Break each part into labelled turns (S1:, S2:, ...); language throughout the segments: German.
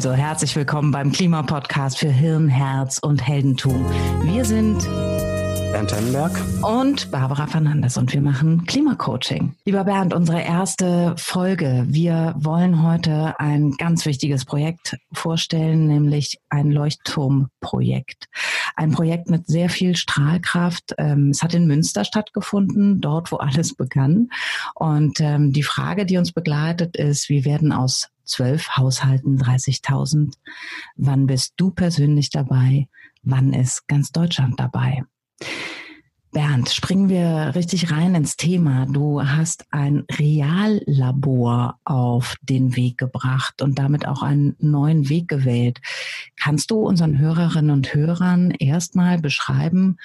S1: Also herzlich willkommen beim Klimapodcast für Hirn, Herz und Heldentum. Wir sind
S2: Bernd Hennenberg
S1: und Barbara Fernandes und wir machen Klimacoaching. Lieber Bernd, unsere erste Folge. Wir wollen heute ein ganz wichtiges Projekt vorstellen, nämlich ein Leuchtturmprojekt. Ein Projekt mit sehr viel Strahlkraft. Ähm, es hat in Münster stattgefunden, dort, wo alles begann. Und ähm, die Frage, die uns begleitet, ist, wie werden aus zwölf Haushalten 30.000? Wann bist du persönlich dabei? Wann ist ganz Deutschland dabei? Bernd, springen wir richtig rein ins Thema. Du hast ein Reallabor auf den Weg gebracht und damit auch einen neuen Weg gewählt. Kannst du unseren Hörerinnen und Hörern erstmal beschreiben,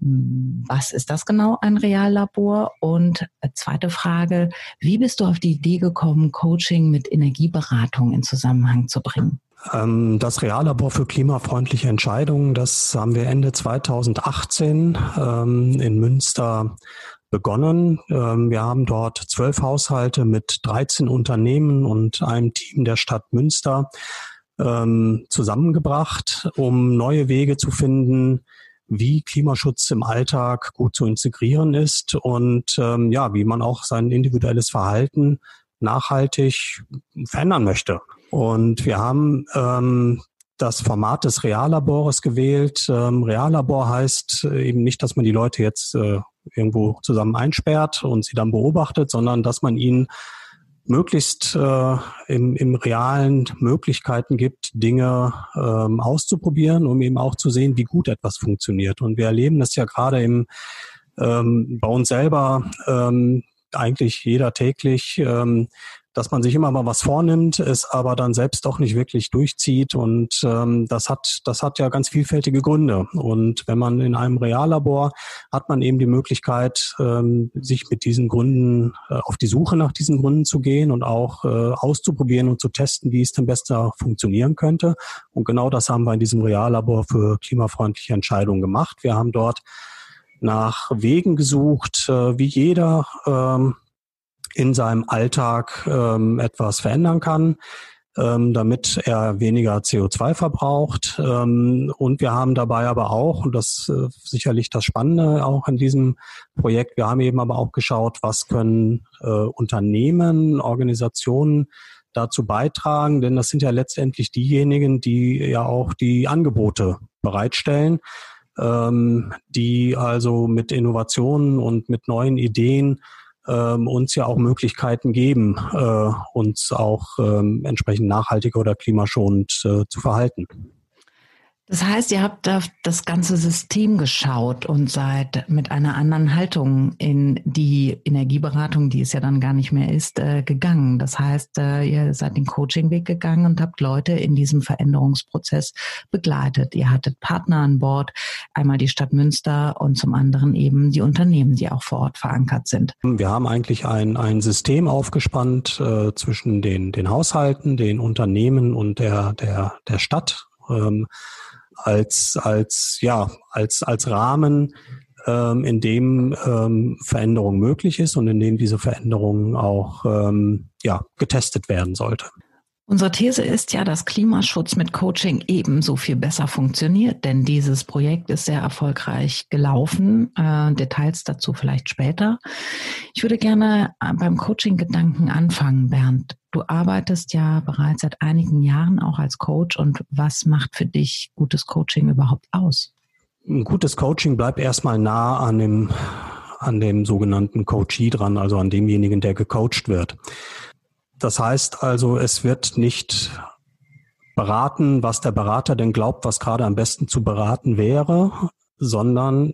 S1: was ist das genau, ein Reallabor? Und zweite Frage, wie bist du auf die Idee gekommen, Coaching mit Energieberatung in Zusammenhang zu bringen?
S2: Ähm, das Reallabor für klimafreundliche Entscheidungen, das haben wir Ende 2018 ähm, in Münster begonnen. Ähm, wir haben dort zwölf Haushalte mit 13 Unternehmen und einem Team der Stadt Münster zusammengebracht, um neue Wege zu finden, wie Klimaschutz im Alltag gut zu integrieren ist und ja, wie man auch sein individuelles Verhalten nachhaltig verändern möchte. Und wir haben ähm, das Format des Reallabores gewählt. Ähm, Reallabor heißt äh, eben nicht, dass man die Leute jetzt äh, irgendwo zusammen einsperrt und sie dann beobachtet, sondern dass man ihnen möglichst äh, im, im realen Möglichkeiten gibt, Dinge ähm, auszuprobieren, um eben auch zu sehen, wie gut etwas funktioniert. Und wir erleben das ja gerade im ähm, bei uns selber ähm, eigentlich jeder täglich, ähm, dass man sich immer mal was vornimmt, es aber dann selbst doch nicht wirklich durchzieht. Und ähm, das hat, das hat ja ganz vielfältige Gründe. Und wenn man in einem Reallabor hat man eben die Möglichkeit, ähm, sich mit diesen Gründen äh, auf die Suche nach diesen Gründen zu gehen und auch äh, auszuprobieren und zu testen, wie es denn besser funktionieren könnte. Und genau das haben wir in diesem Reallabor für klimafreundliche Entscheidungen gemacht. Wir haben dort nach Wegen gesucht, äh, wie jeder ähm, in seinem Alltag ähm, etwas verändern kann, ähm, damit er weniger CO2 verbraucht. Ähm, und wir haben dabei aber auch, und das äh, sicherlich das Spannende auch in diesem Projekt, wir haben eben aber auch geschaut, was können äh, Unternehmen, Organisationen dazu beitragen, denn das sind ja letztendlich diejenigen, die ja auch die Angebote bereitstellen ähm, die also mit Innovationen und mit neuen Ideen ähm, uns ja auch Möglichkeiten geben, äh, uns auch ähm, entsprechend nachhaltiger oder klimaschonend äh, zu verhalten.
S1: Das heißt, ihr habt auf das ganze System geschaut und seid mit einer anderen Haltung in die Energieberatung, die es ja dann gar nicht mehr ist, äh, gegangen. Das heißt, äh, ihr seid den Coachingweg gegangen und habt Leute in diesem Veränderungsprozess begleitet. Ihr hattet Partner an Bord, einmal die Stadt Münster und zum anderen eben die Unternehmen, die auch vor Ort verankert sind.
S2: Wir haben eigentlich ein, ein System aufgespannt äh, zwischen den, den Haushalten, den Unternehmen und der, der, der Stadt. Ähm, als, als, ja, als, als Rahmen, ähm, in dem ähm, Veränderung möglich ist und in dem diese Veränderung auch ähm, ja, getestet werden sollte.
S1: Unsere These ist ja, dass Klimaschutz mit Coaching ebenso viel besser funktioniert, denn dieses Projekt ist sehr erfolgreich gelaufen. Äh, Details dazu vielleicht später. Ich würde gerne äh, beim Coaching-Gedanken anfangen, Bernd. Du arbeitest ja bereits seit einigen Jahren auch als Coach und was macht für dich gutes Coaching überhaupt aus?
S2: Ein gutes Coaching bleibt erstmal nah an dem, an dem sogenannten Coachee dran, also an demjenigen, der gecoacht wird. Das heißt also, es wird nicht beraten, was der Berater denn glaubt, was gerade am besten zu beraten wäre, sondern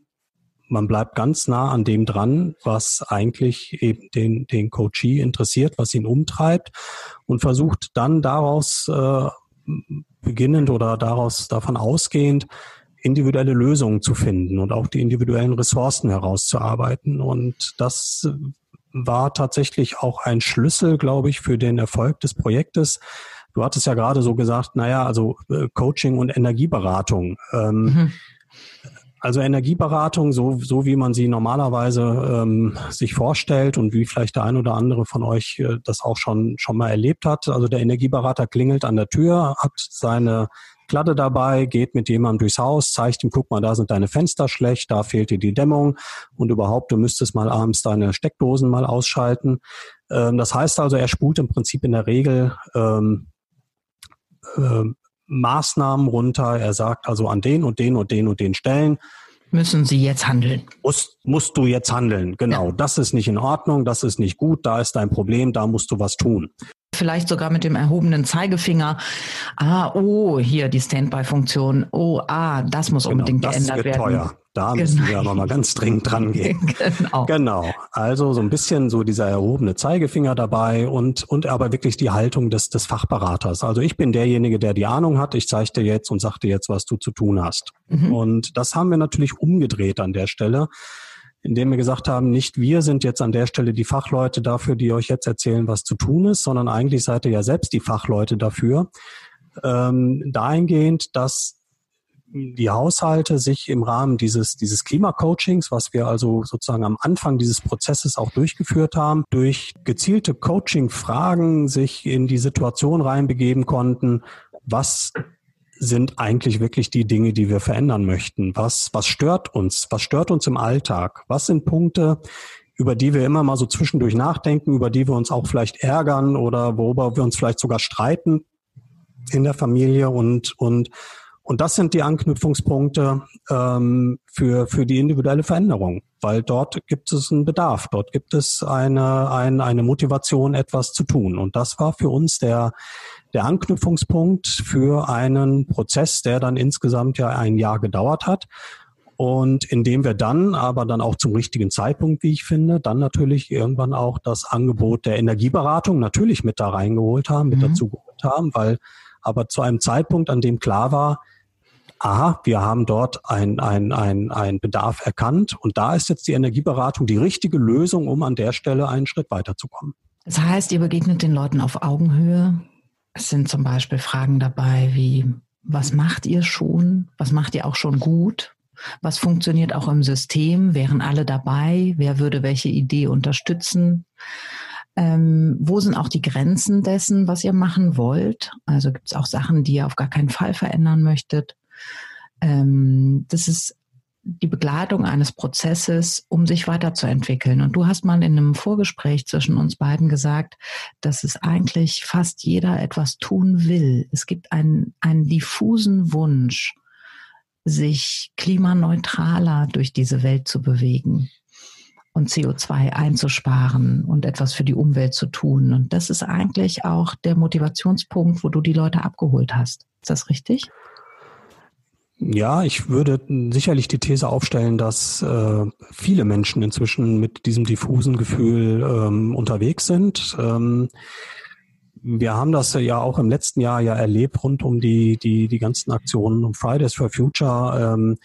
S2: man bleibt ganz nah an dem dran, was eigentlich eben den, den Coachee interessiert, was ihn umtreibt und versucht dann daraus äh, beginnend oder daraus davon ausgehend individuelle Lösungen zu finden und auch die individuellen Ressourcen herauszuarbeiten. Und das war tatsächlich auch ein Schlüssel, glaube ich, für den Erfolg des Projektes. Du hattest ja gerade so gesagt, naja, also äh, Coaching und Energieberatung. Ähm, mhm. Also Energieberatung, so, so wie man sie normalerweise ähm, sich vorstellt und wie vielleicht der ein oder andere von euch äh, das auch schon, schon mal erlebt hat. Also der Energieberater klingelt an der Tür, hat seine Kladde dabei, geht mit jemandem durchs Haus, zeigt ihm, guck mal, da sind deine Fenster schlecht, da fehlt dir die Dämmung und überhaupt, du müsstest mal abends deine Steckdosen mal ausschalten. Ähm, das heißt also, er spult im Prinzip in der Regel ähm, äh, Maßnahmen runter. Er sagt also an den und den und den und den Stellen.
S1: Müssen Sie jetzt handeln?
S2: Musst, musst du jetzt handeln, genau. Ja. Das ist nicht in Ordnung, das ist nicht gut, da ist dein Problem, da musst du was tun
S1: vielleicht sogar mit dem erhobenen Zeigefinger. Ah, oh, hier die Standby-Funktion. Oh, ah, das muss genau, unbedingt das geändert wird werden. Teuer.
S2: Da genau. müssen wir aber mal ganz dringend dran gehen. genau. genau. Also so ein bisschen so dieser erhobene Zeigefinger dabei und, und aber wirklich die Haltung des, des Fachberaters. Also ich bin derjenige, der die Ahnung hat. Ich zeige dir jetzt und sag dir jetzt, was du zu tun hast. Mhm. Und das haben wir natürlich umgedreht an der Stelle indem wir gesagt haben, nicht wir sind jetzt an der Stelle die Fachleute dafür, die euch jetzt erzählen, was zu tun ist, sondern eigentlich seid ihr ja selbst die Fachleute dafür. Ähm, dahingehend, dass die Haushalte sich im Rahmen dieses, dieses Klimacoachings, was wir also sozusagen am Anfang dieses Prozesses auch durchgeführt haben, durch gezielte Coaching-Fragen sich in die Situation reinbegeben konnten, was sind eigentlich wirklich die Dinge, die wir verändern möchten? Was, was stört uns? Was stört uns im Alltag? Was sind Punkte, über die wir immer mal so zwischendurch nachdenken, über die wir uns auch vielleicht ärgern oder worüber wir uns vielleicht sogar streiten in der Familie und, und, und das sind die Anknüpfungspunkte ähm, für, für die individuelle Veränderung, weil dort gibt es einen Bedarf, dort gibt es eine, eine, eine Motivation, etwas zu tun. Und das war für uns der, der Anknüpfungspunkt für einen Prozess, der dann insgesamt ja ein Jahr gedauert hat. Und indem wir dann aber dann auch zum richtigen Zeitpunkt, wie ich finde, dann natürlich irgendwann auch das Angebot der Energieberatung natürlich mit da reingeholt haben, mit mhm. dazu geholt haben, weil aber zu einem Zeitpunkt, an dem klar war, aha, wir haben dort ein, ein, ein, ein Bedarf erkannt und da ist jetzt die Energieberatung die richtige Lösung, um an der Stelle einen Schritt weiterzukommen.
S1: Das heißt, ihr begegnet den Leuten auf Augenhöhe, es sind zum Beispiel Fragen dabei wie, was macht ihr schon? Was macht ihr auch schon gut? Was funktioniert auch im System? Wären alle dabei? Wer würde welche Idee unterstützen? Ähm, wo sind auch die Grenzen dessen, was ihr machen wollt? Also gibt es auch Sachen, die ihr auf gar keinen Fall verändern möchtet? Ähm, das ist die Begleitung eines Prozesses, um sich weiterzuentwickeln. Und du hast mal in einem Vorgespräch zwischen uns beiden gesagt, dass es eigentlich fast jeder etwas tun will. Es gibt einen, einen diffusen Wunsch, sich klimaneutraler durch diese Welt zu bewegen und CO2 einzusparen und etwas für die Umwelt zu tun. Und das ist eigentlich auch der Motivationspunkt, wo du die Leute abgeholt hast. Ist das richtig?
S2: Ja, ich würde sicherlich die These aufstellen, dass äh, viele Menschen inzwischen mit diesem diffusen Gefühl ähm, unterwegs sind. Ähm, wir haben das ja auch im letzten Jahr ja erlebt rund um die, die, die ganzen Aktionen um Fridays for Future. Ähm,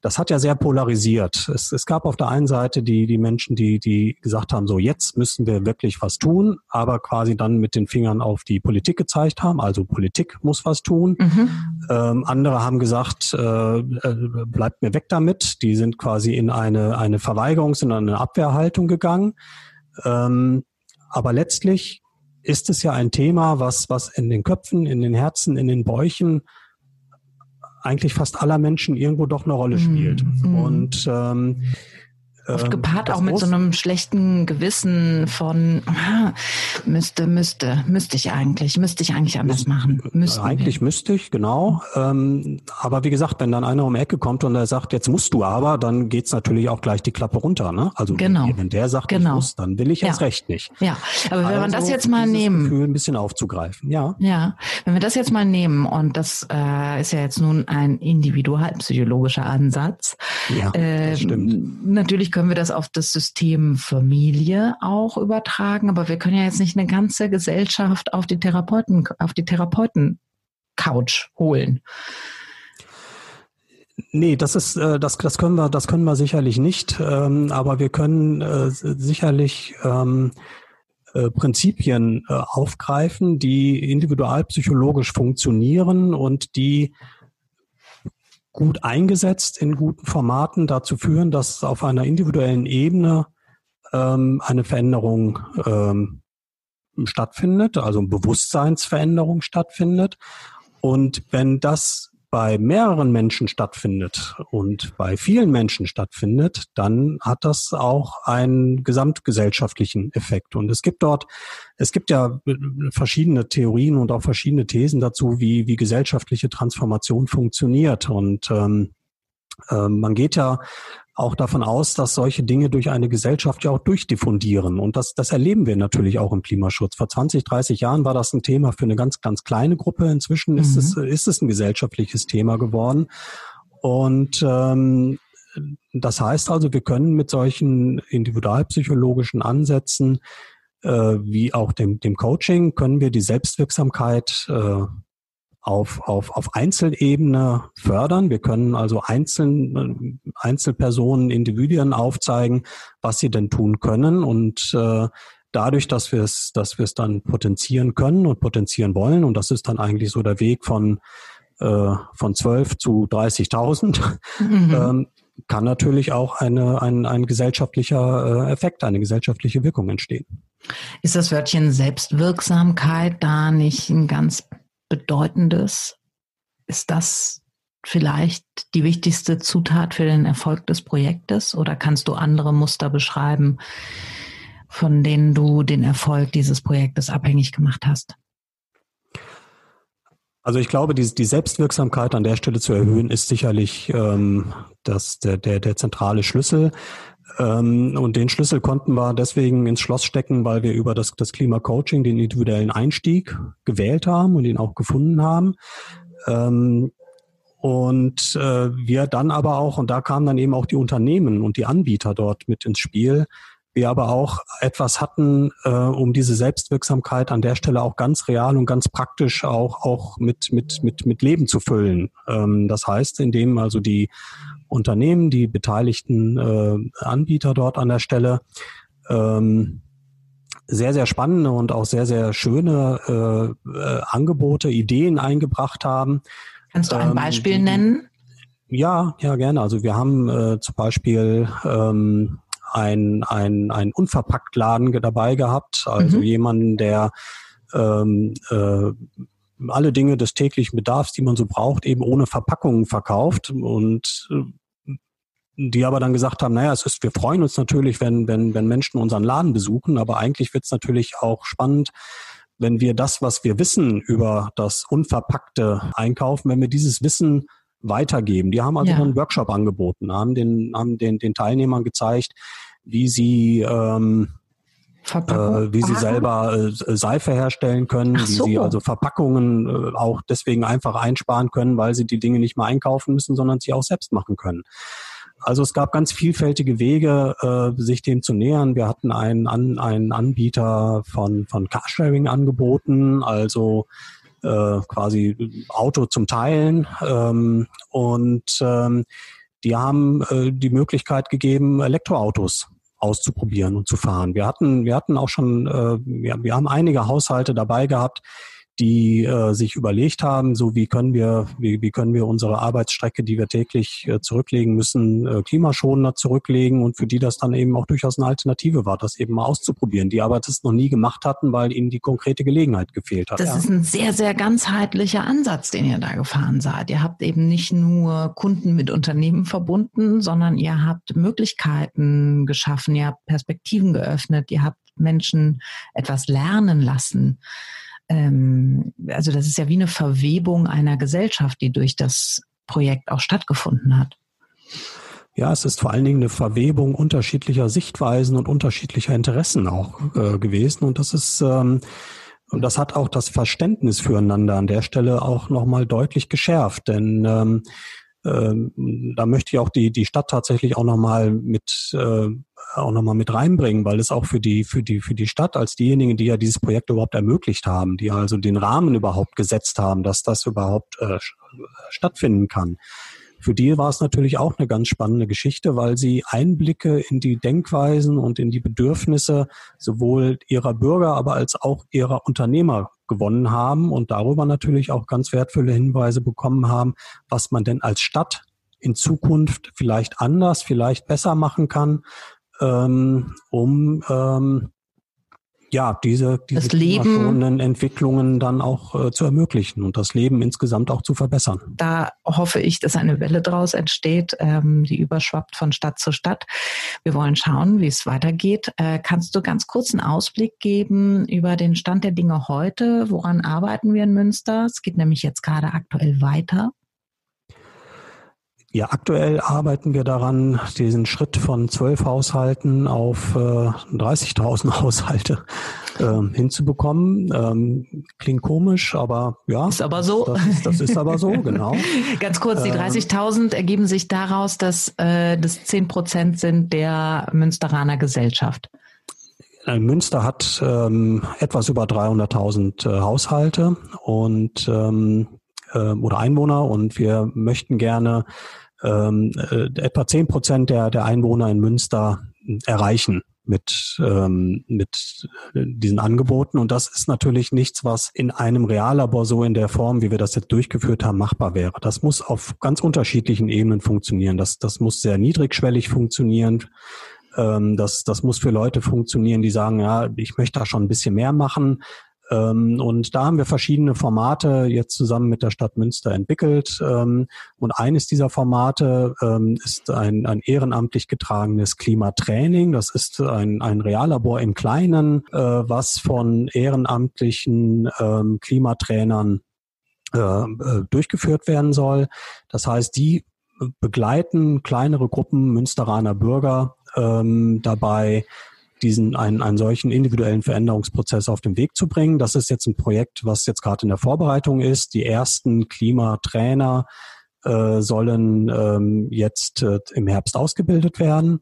S2: das hat ja sehr polarisiert. Es, es gab auf der einen Seite die, die Menschen, die, die gesagt haben, so jetzt müssen wir wirklich was tun, aber quasi dann mit den Fingern auf die Politik gezeigt haben, also Politik muss was tun. Mhm. Ähm, andere haben gesagt, äh, äh, bleibt mir weg damit. Die sind quasi in eine, eine Verweigerungs- und eine Abwehrhaltung gegangen. Ähm, aber letztlich ist es ja ein Thema, was, was in den Köpfen, in den Herzen, in den Bäuchen eigentlich fast aller Menschen irgendwo doch eine Rolle spielt. Mm, mm. Und ähm,
S1: Oft ähm, gepaart auch mit so einem schlechten Gewissen von ah, müsste, müsste, müsste ich eigentlich, müsste ich eigentlich anders müsste, machen.
S2: Müssten eigentlich wir. müsste ich, genau. Ähm, aber wie gesagt, wenn dann einer um die Ecke kommt und er sagt, jetzt musst du aber, dann geht's natürlich auch gleich die Klappe runter. Ne? Also genau. wenn der sagt, genau. ich muss, dann will ich ja. erst recht nicht.
S1: Ja, aber wenn also, wir das jetzt mal nehmen.
S2: Gefühl ein bisschen aufzugreifen, ja.
S1: Ja, wenn wir das jetzt mal nehmen und das äh, ist ja jetzt nun ein individualpsychologischer Ansatz.
S2: Ja, äh, stimmt.
S1: Natürlich können wir das auf das System Familie auch übertragen, aber wir können ja jetzt nicht eine ganze Gesellschaft auf die Therapeuten, auf die Therapeuten-Couch holen.
S2: Nee, das ist äh, das das können wir das können wir sicherlich nicht, ähm, aber wir können äh, sicherlich ähm, äh, Prinzipien aufgreifen, die individualpsychologisch funktionieren und die gut eingesetzt in guten Formaten dazu führen, dass auf einer individuellen Ebene ähm, eine Veränderung ähm, stattfindet, also eine Bewusstseinsveränderung stattfindet. Und wenn das bei mehreren Menschen stattfindet und bei vielen Menschen stattfindet, dann hat das auch einen gesamtgesellschaftlichen Effekt. Und es gibt dort, es gibt ja verschiedene Theorien und auch verschiedene Thesen dazu, wie, wie gesellschaftliche Transformation funktioniert. Und ähm, äh, man geht ja auch davon aus, dass solche Dinge durch eine Gesellschaft ja auch durchdiffundieren. Und das, das erleben wir natürlich auch im Klimaschutz. Vor 20, 30 Jahren war das ein Thema für eine ganz, ganz kleine Gruppe. Inzwischen mhm. ist, es, ist es ein gesellschaftliches Thema geworden. Und ähm, das heißt also, wir können mit solchen individualpsychologischen Ansätzen äh, wie auch dem, dem Coaching, können wir die Selbstwirksamkeit äh, auf, auf, auf Einzelebene fördern. Wir können also Einzel, Einzelpersonen, Individuen aufzeigen, was sie denn tun können und äh, dadurch, dass wir es, dass wir es dann potenzieren können und potenzieren wollen und das ist dann eigentlich so der Weg von äh, von 12 zu 30.000, mhm. ähm, kann natürlich auch eine, ein, ein gesellschaftlicher äh, Effekt, eine gesellschaftliche Wirkung entstehen.
S1: Ist das Wörtchen Selbstwirksamkeit da nicht ein ganz Bedeutendes? Ist das vielleicht die wichtigste Zutat für den Erfolg des Projektes oder kannst du andere Muster beschreiben, von denen du den Erfolg dieses Projektes abhängig gemacht hast?
S2: Also ich glaube, die, die Selbstwirksamkeit an der Stelle zu erhöhen, ist sicherlich ähm, das, der, der, der zentrale Schlüssel. Ähm, und den Schlüssel konnten wir deswegen ins Schloss stecken, weil wir über das, das Klimacoaching den individuellen Einstieg gewählt haben und ihn auch gefunden haben. Ähm, und äh, wir dann aber auch, und da kamen dann eben auch die Unternehmen und die Anbieter dort mit ins Spiel, wir aber auch etwas hatten, äh, um diese Selbstwirksamkeit an der Stelle auch ganz real und ganz praktisch auch, auch mit, mit, mit, mit Leben zu füllen. Ähm, das heißt, indem also die Unternehmen, die beteiligten äh, Anbieter dort an der Stelle ähm, sehr, sehr spannende und auch sehr, sehr schöne äh, äh, Angebote, Ideen eingebracht haben.
S1: Kannst du ein ähm, Beispiel ähm, nennen?
S2: Ja, ja, gerne. Also wir haben äh, zum Beispiel ähm, ein, ein, ein Unverpacktladen dabei gehabt, also mhm. jemanden, der ähm, äh, alle Dinge des täglichen Bedarfs, die man so braucht, eben ohne Verpackungen verkauft und äh, die aber dann gesagt haben, naja, es ist, wir freuen uns natürlich, wenn, wenn, wenn Menschen unseren Laden besuchen, aber eigentlich wird es natürlich auch spannend, wenn wir das, was wir wissen über das unverpackte Einkaufen, wenn wir dieses Wissen weitergeben. Die haben also ja. einen Workshop angeboten, haben den, haben den, den Teilnehmern gezeigt, wie sie ähm, äh, wie sie selber äh, Seife herstellen können, so. wie sie also Verpackungen äh, auch deswegen einfach einsparen können, weil sie die Dinge nicht mehr einkaufen müssen, sondern sie auch selbst machen können. Also es gab ganz vielfältige Wege, äh, sich dem zu nähern. Wir hatten einen, an, einen Anbieter von, von Carsharing angeboten, also äh, quasi Auto zum Teilen. Ähm, und ähm, die haben äh, die Möglichkeit gegeben, Elektroautos auszuprobieren und zu fahren. Wir hatten, wir hatten auch schon, äh, wir, wir haben einige Haushalte dabei gehabt, die äh, sich überlegt haben, so wie können wir, wie, wie können wir unsere Arbeitsstrecke, die wir täglich äh, zurücklegen müssen, äh, klimaschonender zurücklegen und für die das dann eben auch durchaus eine Alternative war, das eben mal auszuprobieren, die aber das noch nie gemacht hatten, weil ihnen die konkrete Gelegenheit gefehlt hat.
S1: Das
S2: ja.
S1: ist ein sehr, sehr ganzheitlicher Ansatz, den ihr da gefahren seid. Ihr habt eben nicht nur Kunden mit Unternehmen verbunden, sondern ihr habt Möglichkeiten geschaffen, ihr habt Perspektiven geöffnet, ihr habt Menschen etwas lernen lassen ähm, also das ist ja wie eine Verwebung einer Gesellschaft, die durch das Projekt auch stattgefunden hat.
S2: Ja, es ist vor allen Dingen eine Verwebung unterschiedlicher Sichtweisen und unterschiedlicher Interessen auch äh, gewesen. Und das ist ähm, und das hat auch das Verständnis füreinander an der Stelle auch nochmal deutlich geschärft. Denn ähm, ähm, da möchte ich auch die, die Stadt tatsächlich auch nochmal mit, äh, auch noch mal mit reinbringen, weil es auch für die, für die, für die Stadt als diejenigen, die ja dieses Projekt überhaupt ermöglicht haben, die also den Rahmen überhaupt gesetzt haben, dass das überhaupt äh, stattfinden kann. Für die war es natürlich auch eine ganz spannende Geschichte, weil sie Einblicke in die Denkweisen und in die Bedürfnisse sowohl ihrer Bürger, aber als auch ihrer Unternehmer gewonnen haben und darüber natürlich auch ganz wertvolle Hinweise bekommen haben, was man denn als Stadt in Zukunft vielleicht anders, vielleicht besser machen kann, ähm, um ähm, ja, diese, diese
S1: Leben,
S2: Entwicklungen dann auch äh, zu ermöglichen und das Leben insgesamt auch zu verbessern.
S1: Da hoffe ich, dass eine Welle draus entsteht, ähm, die überschwappt von Stadt zu Stadt. Wir wollen schauen, wie es weitergeht. Äh, kannst du ganz kurz einen Ausblick geben über den Stand der Dinge heute? Woran arbeiten wir in Münster? Es geht nämlich jetzt gerade aktuell weiter.
S2: Ja, aktuell arbeiten wir daran, diesen Schritt von zwölf Haushalten auf äh, 30.000 Haushalte äh, hinzubekommen. Ähm, klingt komisch, aber ja.
S1: Ist aber so.
S2: Das, ist, das ist aber so, genau.
S1: Ganz kurz, die 30.000 ähm, ergeben sich daraus, dass äh, das 10 Prozent sind der Münsteraner Gesellschaft.
S2: Äh, Münster hat ähm, etwas über 300.000 äh, Haushalte und ähm, äh, oder Einwohner und wir möchten gerne ähm, äh, etwa zehn Prozent der, der Einwohner in Münster erreichen mit, ähm, mit diesen Angeboten. Und das ist natürlich nichts, was in einem Reallabor so in der Form, wie wir das jetzt durchgeführt haben, machbar wäre. Das muss auf ganz unterschiedlichen Ebenen funktionieren. Das, das muss sehr niedrigschwellig funktionieren. Ähm, das, das muss für Leute funktionieren, die sagen, ja, ich möchte da schon ein bisschen mehr machen. Ähm, und da haben wir verschiedene Formate jetzt zusammen mit der Stadt Münster entwickelt. Ähm, und eines dieser Formate ähm, ist ein, ein ehrenamtlich getragenes Klimatraining. Das ist ein, ein Reallabor im Kleinen, äh, was von ehrenamtlichen Klimatrainern äh, äh, durchgeführt werden soll. Das heißt, die begleiten kleinere Gruppen Münsteraner Bürger ähm, dabei, diesen einen, einen solchen individuellen Veränderungsprozess auf den Weg zu bringen. Das ist jetzt ein Projekt, was jetzt gerade in der Vorbereitung ist. Die ersten Klimatrainer äh, sollen ähm, jetzt äh, im Herbst ausgebildet werden.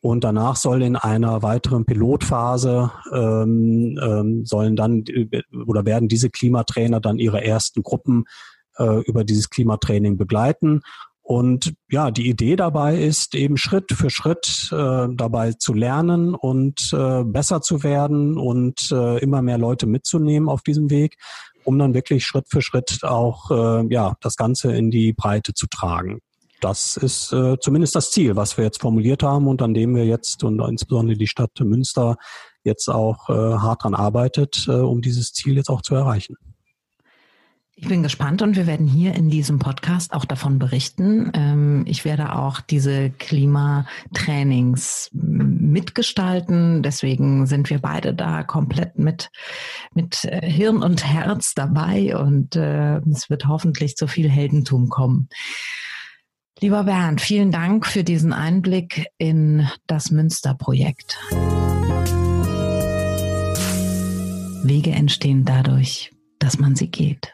S2: Und danach soll in einer weiteren Pilotphase ähm, ähm, sollen dann oder werden diese Klimatrainer dann ihre ersten Gruppen äh, über dieses Klimatraining begleiten und ja, die Idee dabei ist eben Schritt für Schritt äh, dabei zu lernen und äh, besser zu werden und äh, immer mehr Leute mitzunehmen auf diesem Weg, um dann wirklich Schritt für Schritt auch äh, ja das Ganze in die Breite zu tragen. Das ist äh, zumindest das Ziel, was wir jetzt formuliert haben und an dem wir jetzt und insbesondere die Stadt Münster jetzt auch äh, hart dran arbeitet, äh, um dieses Ziel jetzt auch zu erreichen.
S1: Ich bin gespannt und wir werden hier in diesem Podcast auch davon berichten. Ähm, ich werde auch diese Klimatrainings mitgestalten. Deswegen sind wir beide da komplett mit, mit äh, Hirn und Herz dabei und äh, es wird hoffentlich zu viel Heldentum kommen. Lieber Bernd, vielen Dank für diesen Einblick in das Münsterprojekt. Wege entstehen dadurch, dass man sie geht.